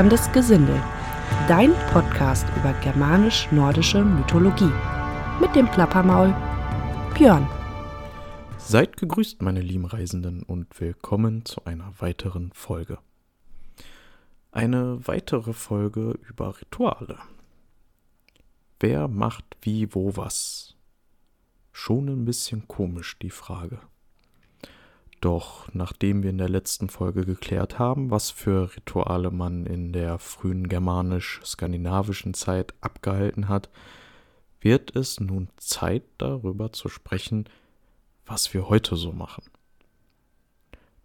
Plapperndes Gesindel, dein Podcast über germanisch-nordische Mythologie. Mit dem Plappermaul Björn. Seid gegrüßt, meine lieben Reisenden, und willkommen zu einer weiteren Folge. Eine weitere Folge über Rituale. Wer macht wie, wo, was? Schon ein bisschen komisch die Frage. Doch nachdem wir in der letzten Folge geklärt haben, was für Rituale man in der frühen germanisch-skandinavischen Zeit abgehalten hat, wird es nun Zeit darüber zu sprechen, was wir heute so machen.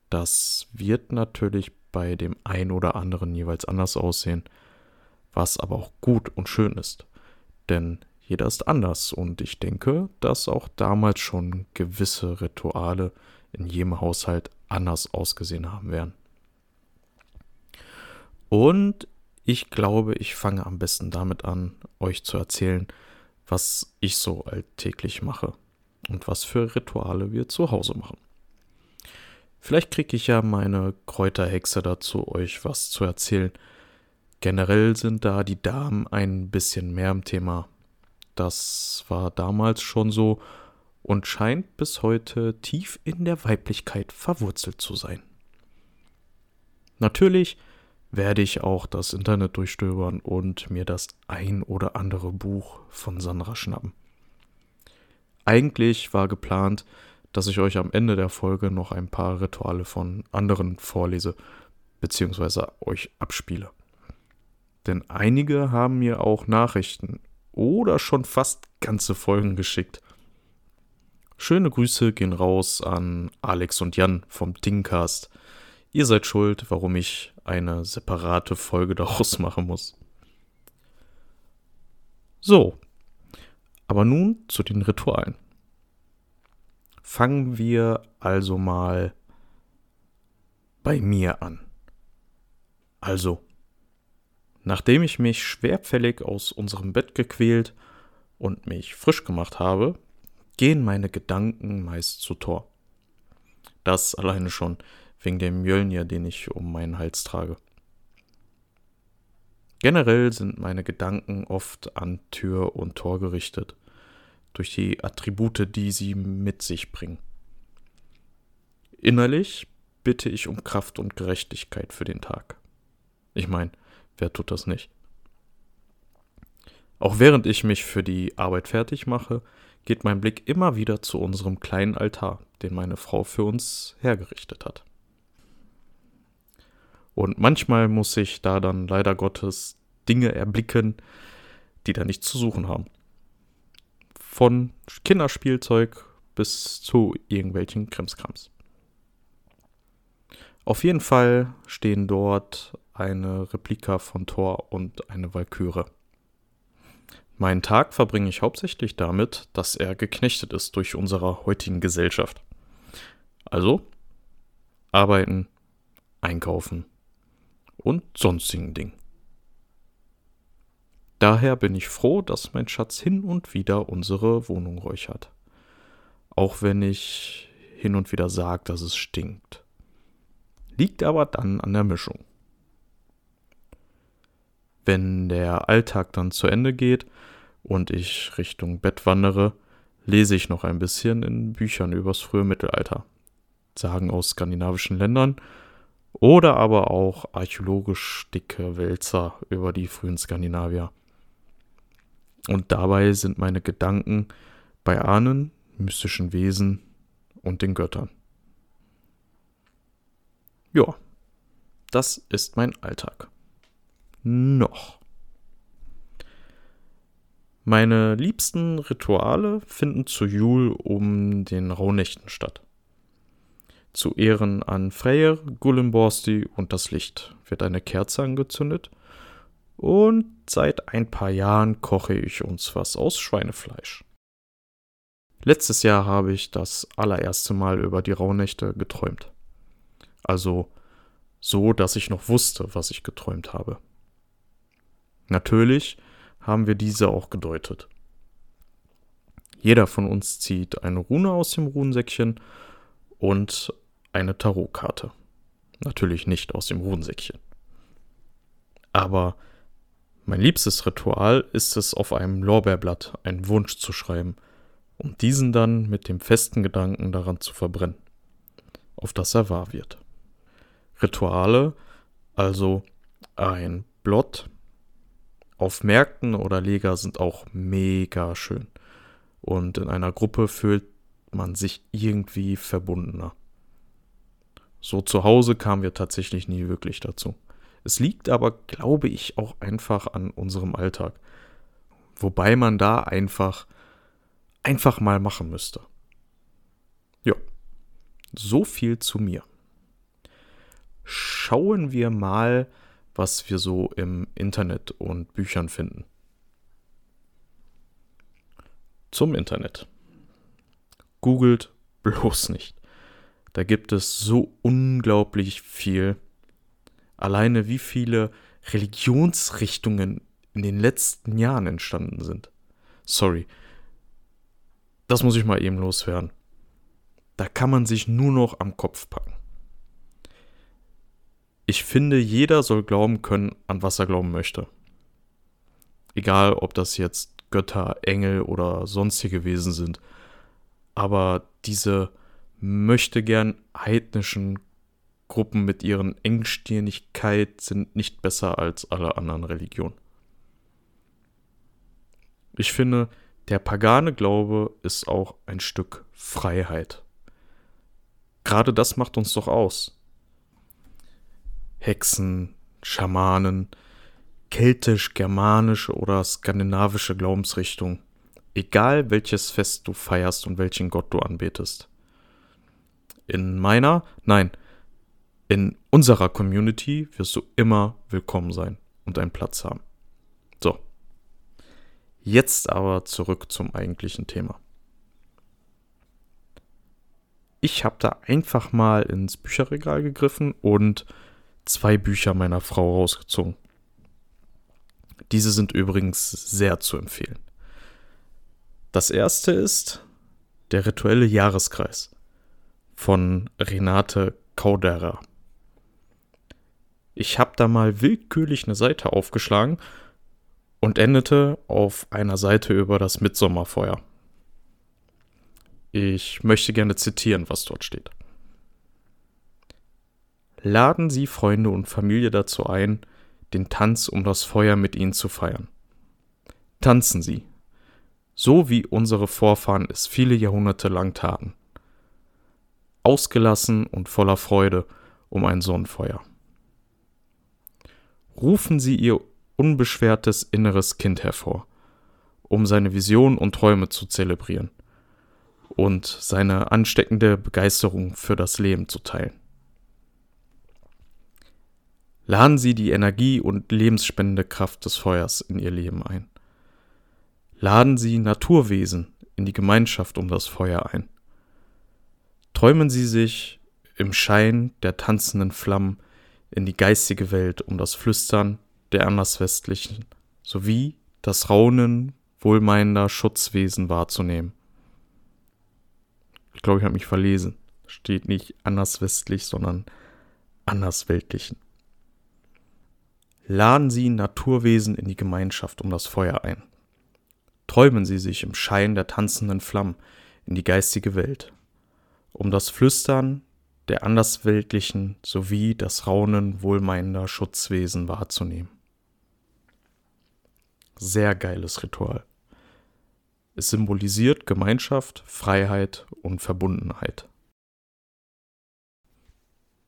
Das wird natürlich bei dem einen oder anderen jeweils anders aussehen, was aber auch gut und schön ist. Denn jeder ist anders und ich denke, dass auch damals schon gewisse Rituale in jedem Haushalt anders ausgesehen haben werden. Und ich glaube, ich fange am besten damit an, euch zu erzählen, was ich so alltäglich mache und was für Rituale wir zu Hause machen. Vielleicht kriege ich ja meine Kräuterhexe dazu, euch was zu erzählen. Generell sind da die Damen ein bisschen mehr im Thema. Das war damals schon so und scheint bis heute tief in der Weiblichkeit verwurzelt zu sein. Natürlich werde ich auch das Internet durchstöbern und mir das ein oder andere Buch von Sandra schnappen. Eigentlich war geplant, dass ich euch am Ende der Folge noch ein paar Rituale von anderen vorlese bzw. euch abspiele. Denn einige haben mir auch Nachrichten oder schon fast ganze Folgen geschickt, Schöne Grüße gehen raus an Alex und Jan vom Dingcast. Ihr seid schuld, warum ich eine separate Folge daraus machen muss. So, aber nun zu den Ritualen. Fangen wir also mal bei mir an. Also, nachdem ich mich schwerfällig aus unserem Bett gequält und mich frisch gemacht habe, gehen meine Gedanken meist zu Tor. Das alleine schon wegen dem Mjölnir, den ich um meinen Hals trage. Generell sind meine Gedanken oft an Tür und Tor gerichtet, durch die Attribute, die sie mit sich bringen. Innerlich bitte ich um Kraft und Gerechtigkeit für den Tag. Ich meine, wer tut das nicht? Auch während ich mich für die Arbeit fertig mache, geht mein Blick immer wieder zu unserem kleinen Altar, den meine Frau für uns hergerichtet hat. Und manchmal muss ich da dann leider Gottes Dinge erblicken, die da nichts zu suchen haben. Von Kinderspielzeug bis zu irgendwelchen Krimskrams. Auf jeden Fall stehen dort eine Replika von Thor und eine Walküre. Meinen Tag verbringe ich hauptsächlich damit, dass er geknechtet ist durch unsere heutigen Gesellschaft. Also arbeiten, einkaufen und sonstigen Dingen. Daher bin ich froh, dass mein Schatz hin und wieder unsere Wohnung räuchert. Auch wenn ich hin und wieder sage, dass es stinkt. Liegt aber dann an der Mischung. Wenn der Alltag dann zu Ende geht und ich Richtung Bett wandere, lese ich noch ein bisschen in Büchern übers frühe Mittelalter. Sagen aus skandinavischen Ländern oder aber auch archäologisch dicke Wälzer über die frühen Skandinavier. Und dabei sind meine Gedanken bei Ahnen, mystischen Wesen und den Göttern. Ja, das ist mein Alltag noch. Meine liebsten Rituale finden zu Jul um den Rauhnächten statt. Zu Ehren an Freyr, Gullenborsti und das Licht wird eine Kerze angezündet und seit ein paar Jahren koche ich uns was aus Schweinefleisch. Letztes Jahr habe ich das allererste Mal über die Rauhnächte geträumt. Also so, dass ich noch wusste, was ich geträumt habe. Natürlich haben wir diese auch gedeutet. Jeder von uns zieht eine Rune aus dem Runensäckchen und eine Tarotkarte. Natürlich nicht aus dem Runensäckchen. Aber mein liebstes Ritual ist es, auf einem Lorbeerblatt einen Wunsch zu schreiben, um diesen dann mit dem festen Gedanken daran zu verbrennen, auf dass er wahr wird. Rituale, also ein Blot auf Märkten oder Lega sind auch mega schön. Und in einer Gruppe fühlt man sich irgendwie verbundener. So zu Hause kamen wir tatsächlich nie wirklich dazu. Es liegt aber, glaube ich, auch einfach an unserem Alltag. Wobei man da einfach, einfach mal machen müsste. Ja, so viel zu mir. Schauen wir mal, was wir so im Internet und Büchern finden. Zum Internet. Googelt bloß nicht. Da gibt es so unglaublich viel alleine wie viele Religionsrichtungen in den letzten Jahren entstanden sind. Sorry. Das muss ich mal eben loswerden. Da kann man sich nur noch am Kopf packen. Ich finde, jeder soll glauben können, an was er glauben möchte. Egal, ob das jetzt Götter, Engel oder sonstige Wesen sind. Aber diese möchte gern heidnischen Gruppen mit ihren Engstirnigkeit sind nicht besser als alle anderen Religionen. Ich finde, der pagane Glaube ist auch ein Stück Freiheit. Gerade das macht uns doch aus. Hexen, Schamanen, keltisch-germanische oder skandinavische Glaubensrichtung, egal welches Fest du feierst und welchen Gott du anbetest. In meiner, nein, in unserer Community wirst du immer willkommen sein und einen Platz haben. So. Jetzt aber zurück zum eigentlichen Thema. Ich habe da einfach mal ins Bücherregal gegriffen und zwei Bücher meiner Frau rausgezogen. Diese sind übrigens sehr zu empfehlen. Das erste ist Der rituelle Jahreskreis von Renate Kauderer. Ich habe da mal willkürlich eine Seite aufgeschlagen und endete auf einer Seite über das Mitsommerfeuer. Ich möchte gerne zitieren, was dort steht. Laden Sie Freunde und Familie dazu ein, den Tanz um das Feuer mit Ihnen zu feiern. Tanzen Sie, so wie unsere Vorfahren es viele Jahrhunderte lang taten. Ausgelassen und voller Freude um ein Sonnenfeuer rufen Sie Ihr unbeschwertes inneres Kind hervor, um seine Visionen und Träume zu zelebrieren und seine ansteckende Begeisterung für das Leben zu teilen. Laden Sie die Energie und lebensspendende Kraft des Feuers in Ihr Leben ein. Laden Sie Naturwesen in die Gemeinschaft um das Feuer ein. Träumen Sie sich im Schein der tanzenden Flammen in die geistige Welt, um das Flüstern der Anderswestlichen sowie das Raunen wohlmeinender Schutzwesen wahrzunehmen. Ich glaube, ich habe mich verlesen. Steht nicht anderswestlich, sondern andersweltlichen. Laden Sie Naturwesen in die Gemeinschaft um das Feuer ein. Träumen Sie sich im Schein der tanzenden Flammen in die geistige Welt, um das Flüstern der Andersweltlichen sowie das Raunen wohlmeinender Schutzwesen wahrzunehmen. Sehr geiles Ritual. Es symbolisiert Gemeinschaft, Freiheit und Verbundenheit.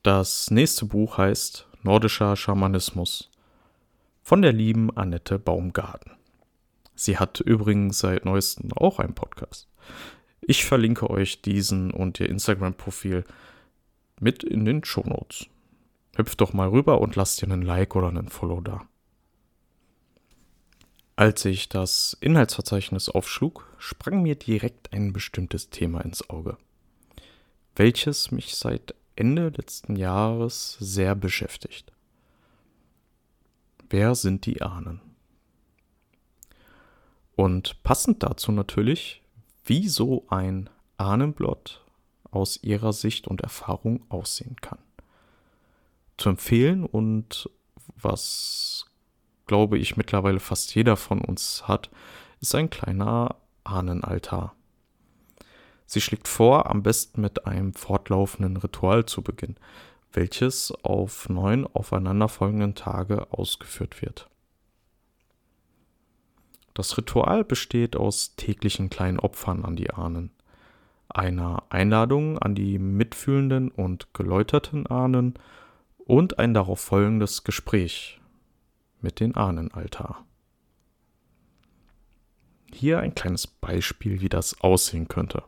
Das nächste Buch heißt Nordischer Schamanismus von der lieben Annette Baumgarten. Sie hat übrigens seit neuestem auch einen Podcast. Ich verlinke euch diesen und ihr Instagram-Profil mit in den Shownotes. Hüpft doch mal rüber und lasst dir einen Like oder einen Follow da. Als ich das Inhaltsverzeichnis aufschlug, sprang mir direkt ein bestimmtes Thema ins Auge, welches mich seit Ende letzten Jahres sehr beschäftigt. Wer sind die Ahnen? Und passend dazu natürlich, wie so ein Ahnenblott aus ihrer Sicht und Erfahrung aussehen kann. Zu empfehlen und was glaube ich, mittlerweile fast jeder von uns hat, ist ein kleiner Ahnenaltar. Sie schlägt vor, am besten mit einem fortlaufenden Ritual zu beginnen, welches auf neun aufeinanderfolgenden Tage ausgeführt wird. Das Ritual besteht aus täglichen kleinen Opfern an die Ahnen, einer Einladung an die mitfühlenden und geläuterten Ahnen und ein darauf folgendes Gespräch mit den Ahnenaltar. Hier ein kleines Beispiel, wie das aussehen könnte.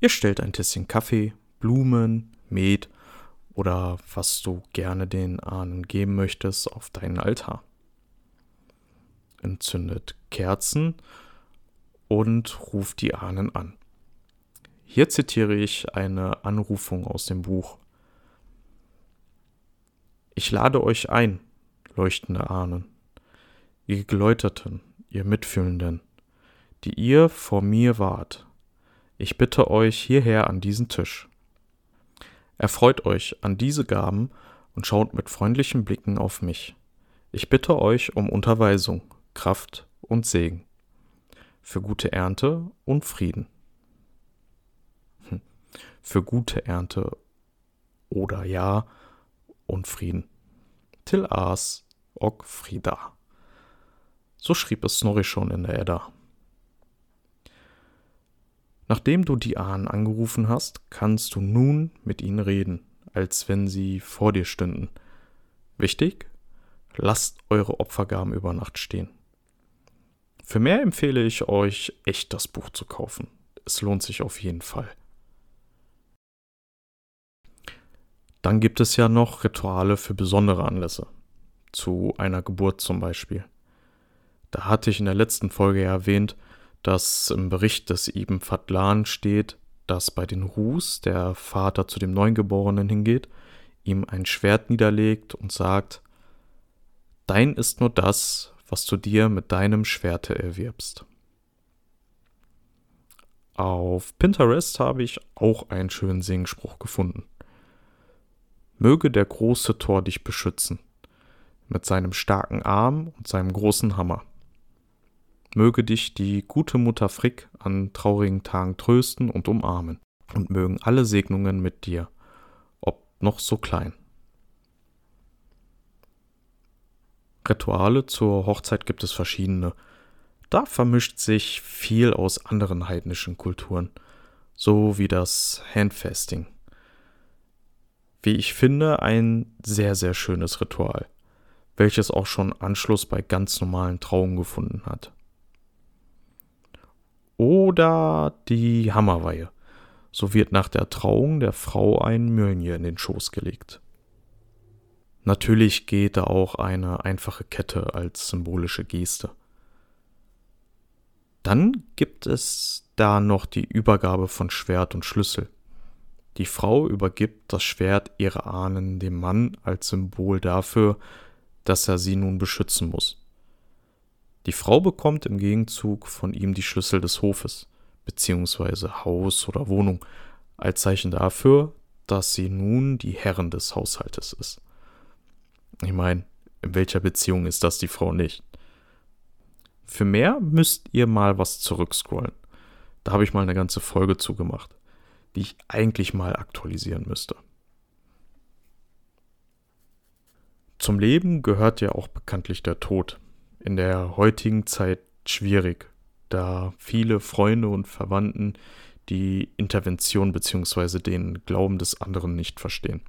Ihr stellt ein Tässchen Kaffee, Blumen, Met oder was du gerne den Ahnen geben möchtest auf deinen Altar. Entzündet Kerzen und ruft die Ahnen an. Hier zitiere ich eine Anrufung aus dem Buch. Ich lade euch ein, leuchtende Ahnen, ihr Geläuterten, ihr Mitfühlenden, die ihr vor mir wart. Ich bitte euch hierher an diesen Tisch. Erfreut euch an diese Gaben und schaut mit freundlichen Blicken auf mich. Ich bitte euch um Unterweisung, Kraft und Segen, für gute Ernte und Frieden. Hm. Für gute Ernte oder Ja und Frieden. Till Aas og Frida. So schrieb es Snorri schon in der Edda. Nachdem du die Ahnen angerufen hast, kannst du nun mit ihnen reden, als wenn sie vor dir stünden. Wichtig? Lasst eure Opfergaben über Nacht stehen. Für mehr empfehle ich euch, echt das Buch zu kaufen. Es lohnt sich auf jeden Fall. Dann gibt es ja noch Rituale für besondere Anlässe. Zu einer Geburt zum Beispiel. Da hatte ich in der letzten Folge ja erwähnt, dass im Bericht des Ibn Fadlan steht, dass bei den Rus der Vater zu dem Neugeborenen hingeht, ihm ein Schwert niederlegt und sagt, Dein ist nur das, was du dir mit deinem Schwerte erwirbst. Auf Pinterest habe ich auch einen schönen Singspruch gefunden. Möge der große Tor dich beschützen, mit seinem starken Arm und seinem großen Hammer. Möge dich die gute Mutter Frick an traurigen Tagen trösten und umarmen, und mögen alle Segnungen mit dir, ob noch so klein. Rituale zur Hochzeit gibt es verschiedene. Da vermischt sich viel aus anderen heidnischen Kulturen, so wie das Handfasting. Wie ich finde, ein sehr, sehr schönes Ritual, welches auch schon Anschluss bei ganz normalen Trauungen gefunden hat oder die Hammerweihe. So wird nach der Trauung der Frau ein Mönje in den Schoß gelegt. Natürlich geht da auch eine einfache Kette als symbolische Geste. Dann gibt es da noch die Übergabe von Schwert und Schlüssel. Die Frau übergibt das Schwert ihrer Ahnen dem Mann als Symbol dafür, dass er sie nun beschützen muss. Die Frau bekommt im Gegenzug von ihm die Schlüssel des Hofes, beziehungsweise Haus oder Wohnung, als Zeichen dafür, dass sie nun die Herrin des Haushaltes ist. Ich meine, in welcher Beziehung ist das die Frau nicht? Für mehr müsst ihr mal was zurückscrollen. Da habe ich mal eine ganze Folge zugemacht, die ich eigentlich mal aktualisieren müsste. Zum Leben gehört ja auch bekanntlich der Tod in der heutigen Zeit schwierig, da viele Freunde und Verwandten die Intervention bzw. den Glauben des anderen nicht verstehen.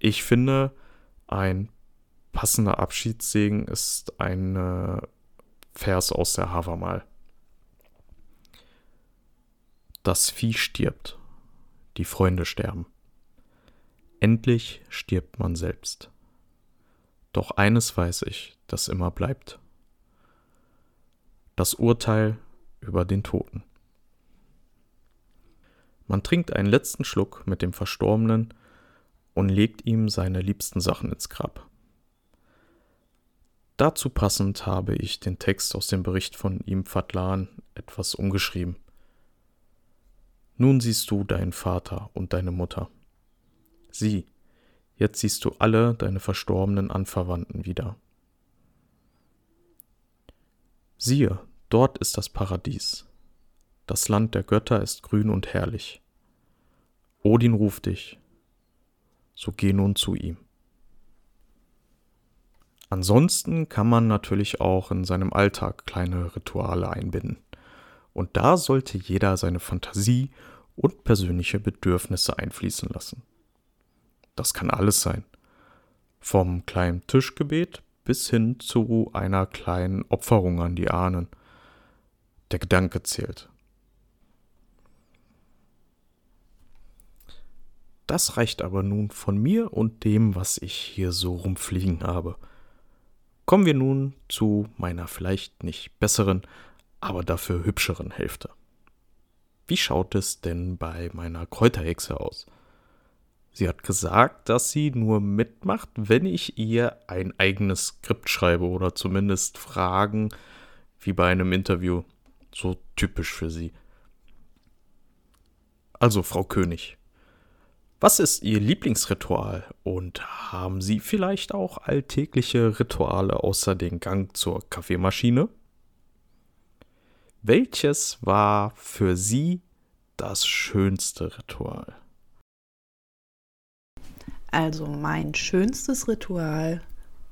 Ich finde, ein passender Abschiedssegen ist ein Vers aus der Havamal. Das Vieh stirbt, die Freunde sterben. Endlich stirbt man selbst. Doch eines weiß ich, das immer bleibt. Das Urteil über den Toten. Man trinkt einen letzten Schluck mit dem Verstorbenen und legt ihm seine liebsten Sachen ins Grab. Dazu passend habe ich den Text aus dem Bericht von ihm Fadlan etwas umgeschrieben. Nun siehst du deinen Vater und deine Mutter. Sieh, Jetzt siehst du alle deine verstorbenen Anverwandten wieder. Siehe, dort ist das Paradies. Das Land der Götter ist grün und herrlich. Odin ruft dich, so geh nun zu ihm. Ansonsten kann man natürlich auch in seinem Alltag kleine Rituale einbinden. Und da sollte jeder seine Fantasie und persönliche Bedürfnisse einfließen lassen. Das kann alles sein. Vom kleinen Tischgebet bis hin zu einer kleinen Opferung an die Ahnen. Der Gedanke zählt. Das reicht aber nun von mir und dem, was ich hier so rumfliegen habe. Kommen wir nun zu meiner vielleicht nicht besseren, aber dafür hübscheren Hälfte. Wie schaut es denn bei meiner Kräuterhexe aus? Sie hat gesagt, dass sie nur mitmacht, wenn ich ihr ein eigenes Skript schreibe oder zumindest Fragen wie bei einem Interview. So typisch für sie. Also, Frau König, was ist Ihr Lieblingsritual und haben Sie vielleicht auch alltägliche Rituale außer den Gang zur Kaffeemaschine? Welches war für Sie das schönste Ritual? Also mein schönstes Ritual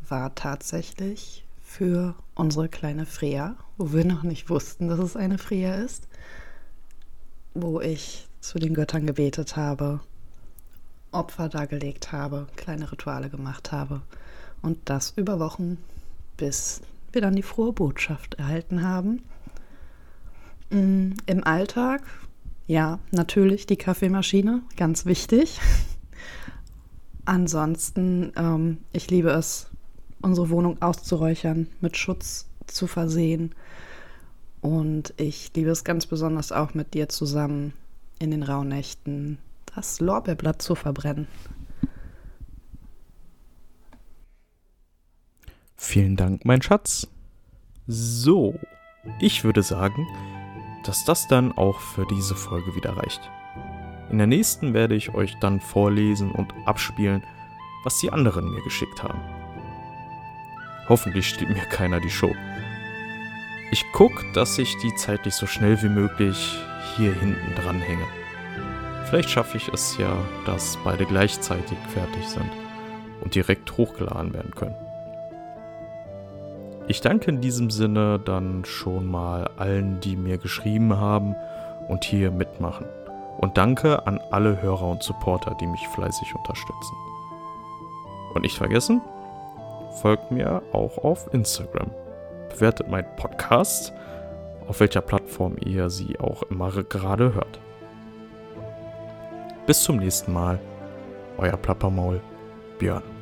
war tatsächlich für unsere kleine Freya, wo wir noch nicht wussten, dass es eine Freya ist, wo ich zu den Göttern gebetet habe Opfer dargelegt habe, kleine Rituale gemacht habe. Und das über Wochen, bis wir dann die frohe Botschaft erhalten haben. Mm, Im Alltag, ja, natürlich die Kaffeemaschine, ganz wichtig. Ansonsten, ähm, ich liebe es, unsere Wohnung auszuräuchern, mit Schutz zu versehen. Und ich liebe es ganz besonders auch mit dir zusammen in den Rauhnächten das Lorbeerblatt zu verbrennen. Vielen Dank, mein Schatz. So, ich würde sagen, dass das dann auch für diese Folge wieder reicht. In der nächsten werde ich euch dann vorlesen und abspielen, was die anderen mir geschickt haben. Hoffentlich steht mir keiner die Show. Ich gucke, dass ich die zeitlich so schnell wie möglich hier hinten dran hänge. Vielleicht schaffe ich es ja, dass beide gleichzeitig fertig sind und direkt hochgeladen werden können. Ich danke in diesem Sinne dann schon mal allen, die mir geschrieben haben und hier mitmachen. Und danke an alle Hörer und Supporter, die mich fleißig unterstützen. Und nicht vergessen, folgt mir auch auf Instagram. Bewertet meinen Podcast, auf welcher Plattform ihr sie auch immer gerade hört. Bis zum nächsten Mal. Euer Plappermaul, Björn.